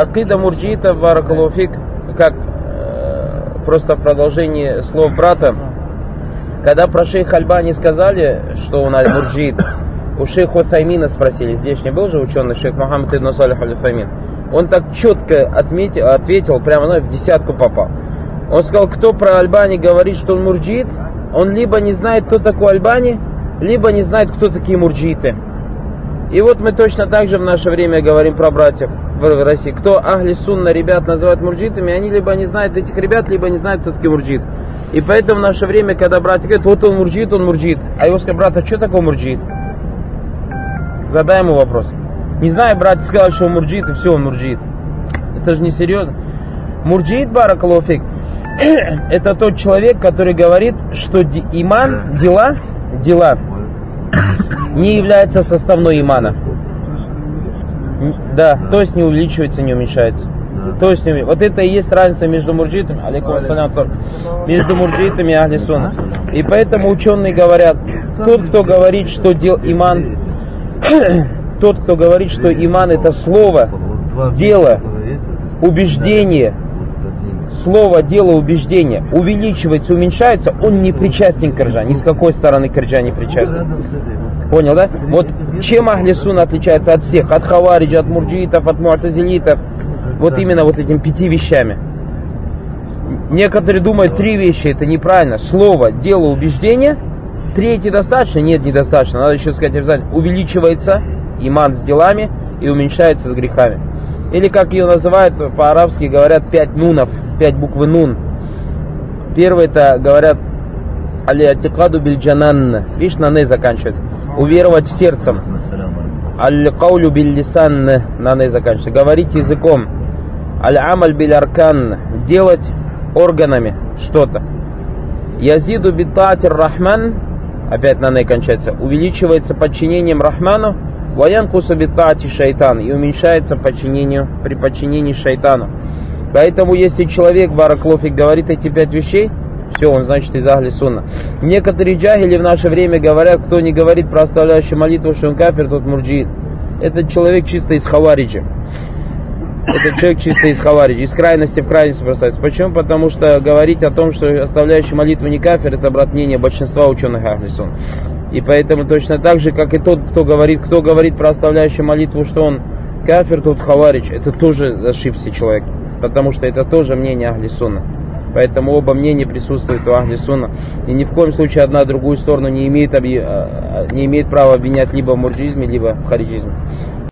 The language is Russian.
Акида мурджиита баракалуфик, как э, просто в продолжении слов брата, когда про шейх Альбани сказали, что он аль-мурджиит, у шейха Таймина спросили, здесь не был же ученый шейх Мухаммад ибн Салих аль-Файмин, он так четко отметил, ответил, прямо ну, в десятку попал. Он сказал, кто про Альбани говорит, что он мурджит, он либо не знает, кто такой Альбани, либо не знает, кто такие мурджиты. И вот мы точно так же в наше время говорим про братьев в России. Кто أهل السنة ребят называют мурджитами, они либо не знают этих ребят, либо не знают, кто такие мурджит. И поэтому в наше время, когда братья говорят, вот он мурджит, он мурджит. А его скажут, брат, а что такое мурджит? Задай ему вопрос. Не знаю, брат сказал, что он мурджит, и все, он мурджит. Это же не серьезно. Мурджит, بارك الله فيك, это тот человек, который говорит, что иман, дела, дела, не является составной имана. Да, то есть не увеличивается, не уменьшается. То есть вот это и есть разница между мурджитами, алейкум ассалям, между мурджитами и ахлисуна. И поэтому ученые говорят, тот, кто говорит, что дел иман, тот, кто говорит, что иман это слово, дело, убеждение, слово, дело, убеждение увеличивается, уменьшается, он не причастен к ржа, ни с какой стороны к ржа не причастен. Понял, да? Вот чем Ахли Сунна отличается от всех, от хавариджа, от мурджитов, от муатазилитов, вот именно вот этими пяти вещами. Некоторые думают, три вещи это неправильно. Слово, дело, убеждение. Третье достаточно? Нет, недостаточно. Надо еще сказать обязательно. Увеличивается иман с делами и уменьшается с грехами. Или как ее называют по-арабски, говорят пять нунов, пять буквы нун. Первый это говорят алиатикаду бильджанан. Видишь, на не заканчивается. Уверовать в сердцем. Аль-каулю биллисан на не заканчивается. Говорить языком. Аль-амаль биль-аркан. Делать органами что-то. Язиду битатир рахман. Опять на не кончается. Увеличивается подчинением Рахману Ваян кусабитати шайтан и уменьшается подчинению, при подчинении шайтану. Поэтому если человек, Бараклофик, говорит эти пять вещей, все, он значит из Ахли Сунна. Некоторые джагили в наше время говорят, кто не говорит про оставляющую молитву, что он кафир, тот мурджиит. Этот человек чисто из Хавариджа. Этот человек чисто из Хавариджа, из крайности в крайность бросается. Почему? Потому что говорить о том, что оставляющий молитву не кафир, это брат мнение большинства ученых Ахли. И поэтому точно так же, как и тот, кто говорит, кто говорит про оставляющую молитву, что он кафир, тот хаварич, это тоже ошибся человек. Потому что это тоже мнение Ахли. Поэтому оба мнения присутствуют у Ахли. И ни в коем случае одна другую сторону не имеет, не имеет права обвинять либо в мурджизме, либо в хариджизме.